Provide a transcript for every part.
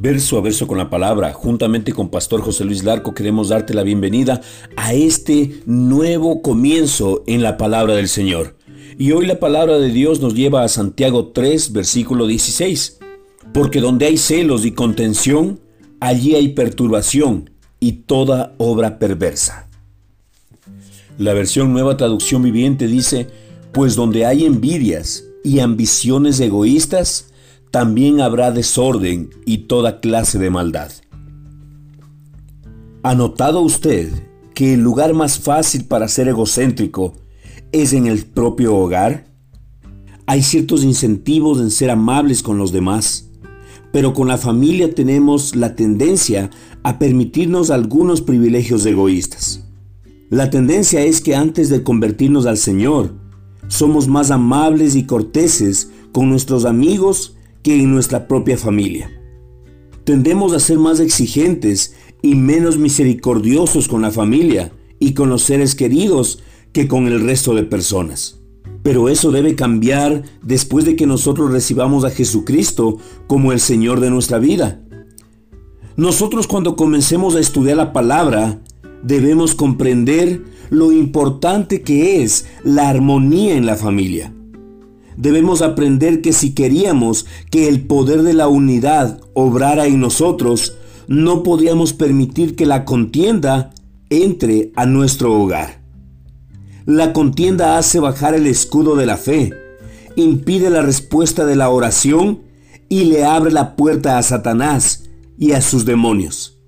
Verso a verso con la palabra, juntamente con Pastor José Luis Larco, queremos darte la bienvenida a este nuevo comienzo en la palabra del Señor. Y hoy la palabra de Dios nos lleva a Santiago 3, versículo 16. Porque donde hay celos y contención, allí hay perturbación y toda obra perversa. La versión Nueva Traducción Viviente dice, pues donde hay envidias y ambiciones egoístas, también habrá desorden y toda clase de maldad. ¿Ha notado usted que el lugar más fácil para ser egocéntrico es en el propio hogar? Hay ciertos incentivos en ser amables con los demás, pero con la familia tenemos la tendencia a permitirnos algunos privilegios egoístas. La tendencia es que antes de convertirnos al Señor, somos más amables y corteses con nuestros amigos en nuestra propia familia. Tendemos a ser más exigentes y menos misericordiosos con la familia y con los seres queridos que con el resto de personas. Pero eso debe cambiar después de que nosotros recibamos a Jesucristo como el Señor de nuestra vida. Nosotros cuando comencemos a estudiar la palabra, debemos comprender lo importante que es la armonía en la familia debemos aprender que si queríamos que el poder de la unidad obrara en nosotros, no podíamos permitir que la contienda entre a nuestro hogar. La contienda hace bajar el escudo de la fe, impide la respuesta de la oración y le abre la puerta a Satanás y a sus demonios.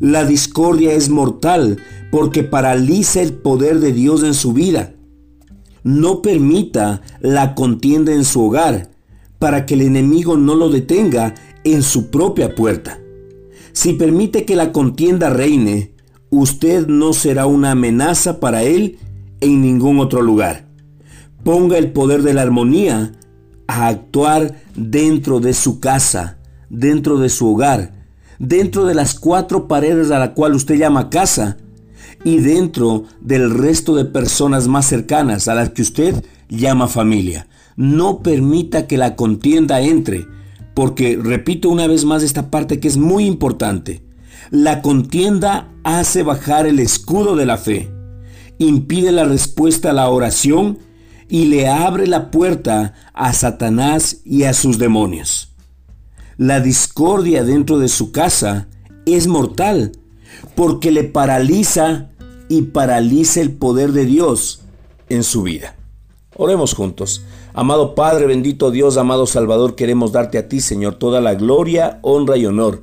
La discordia es mortal porque paraliza el poder de Dios en su vida no permita la contienda en su hogar para que el enemigo no lo detenga en su propia puerta. Si permite que la contienda reine, usted no será una amenaza para él en ningún otro lugar. Ponga el poder de la armonía a actuar dentro de su casa, dentro de su hogar, dentro de las cuatro paredes a la cual usted llama casa y dentro del resto de personas más cercanas a las que usted llama familia. No permita que la contienda entre, porque repito una vez más esta parte que es muy importante. La contienda hace bajar el escudo de la fe, impide la respuesta a la oración y le abre la puerta a Satanás y a sus demonios. La discordia dentro de su casa es mortal porque le paraliza y paraliza el poder de Dios en su vida. Oremos juntos. Amado Padre, bendito Dios, amado Salvador, queremos darte a ti, Señor, toda la gloria, honra y honor.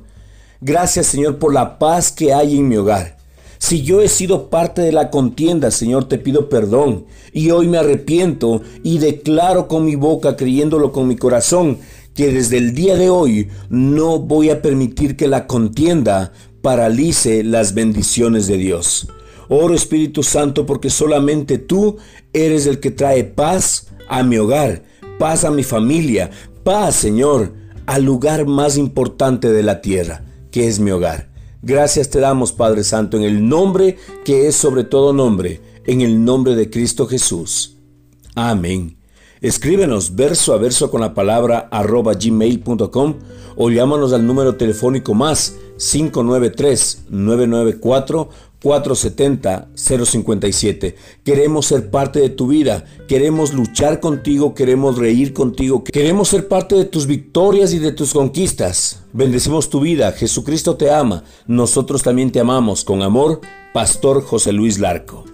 Gracias, Señor, por la paz que hay en mi hogar. Si yo he sido parte de la contienda, Señor, te pido perdón. Y hoy me arrepiento y declaro con mi boca, creyéndolo con mi corazón, que desde el día de hoy no voy a permitir que la contienda paralice las bendiciones de Dios. Oro Espíritu Santo porque solamente tú eres el que trae paz a mi hogar, paz a mi familia, paz, Señor, al lugar más importante de la tierra, que es mi hogar. Gracias te damos, Padre Santo, en el nombre que es sobre todo nombre, en el nombre de Cristo Jesús. Amén. Escríbenos verso a verso con la palabra arroba gmail.com o llámanos al número telefónico más 593-994-470-057. Queremos ser parte de tu vida, queremos luchar contigo, queremos reír contigo, queremos ser parte de tus victorias y de tus conquistas. Bendecimos tu vida, Jesucristo te ama, nosotros también te amamos. Con amor, Pastor José Luis Larco.